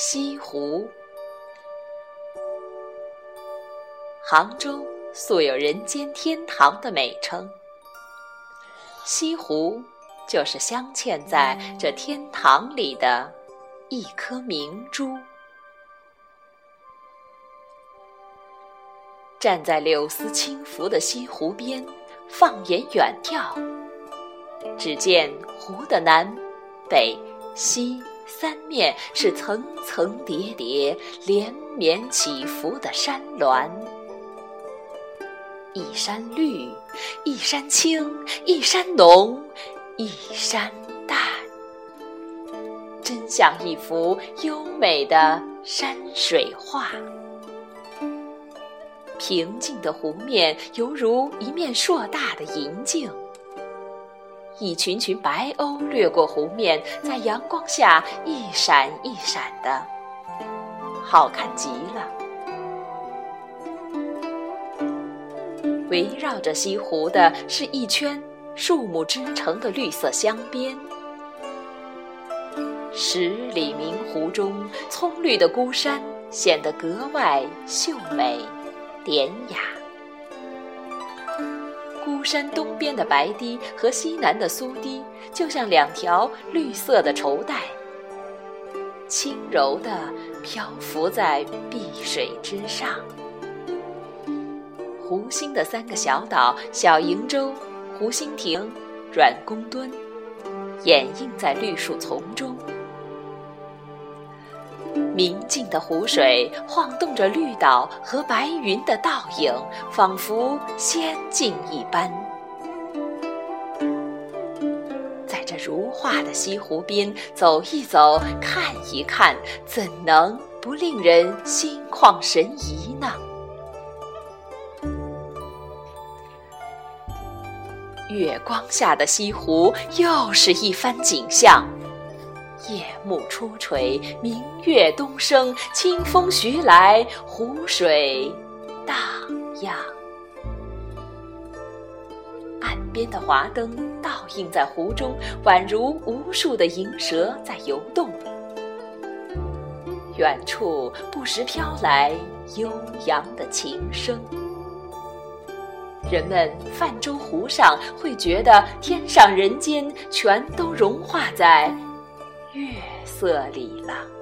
西湖。杭州素有“人间天堂”的美称，西湖就是镶嵌在这天堂里的一颗明珠。站在柳丝轻拂的西湖边，放眼远眺，只见湖的南、北、西三面是层层叠叠、连绵起伏的山峦，一山绿，一山青，一山浓，一山淡，真像一幅优美的山水画。平静的湖面犹如一面硕大的银镜，一群群白鸥掠过湖面，在阳光下一闪一闪的，好看极了。围绕着西湖的是一圈树木织成的绿色镶边，十里明湖中，葱绿的孤山显得格外秀美。典雅，孤山东边的白堤和西南的苏堤，就像两条绿色的绸带，轻柔地漂浮在碧水之上。湖心的三个小岛——小瀛洲、湖心亭、软公墩，掩映在绿树丛中。明净的湖水晃动着绿岛和白云的倒影，仿佛仙境一般。在这如画的西湖边走一走、看一看，怎能不令人心旷神怡呢？月光下的西湖又是一番景象。夜幕初垂，明月东升，清风徐来，湖水荡漾。岸边的华灯倒映在湖中，宛如无数的银蛇在游动。远处不时飘来悠扬的琴声。人们泛舟湖上，会觉得天上人间全都融化在。月色里了。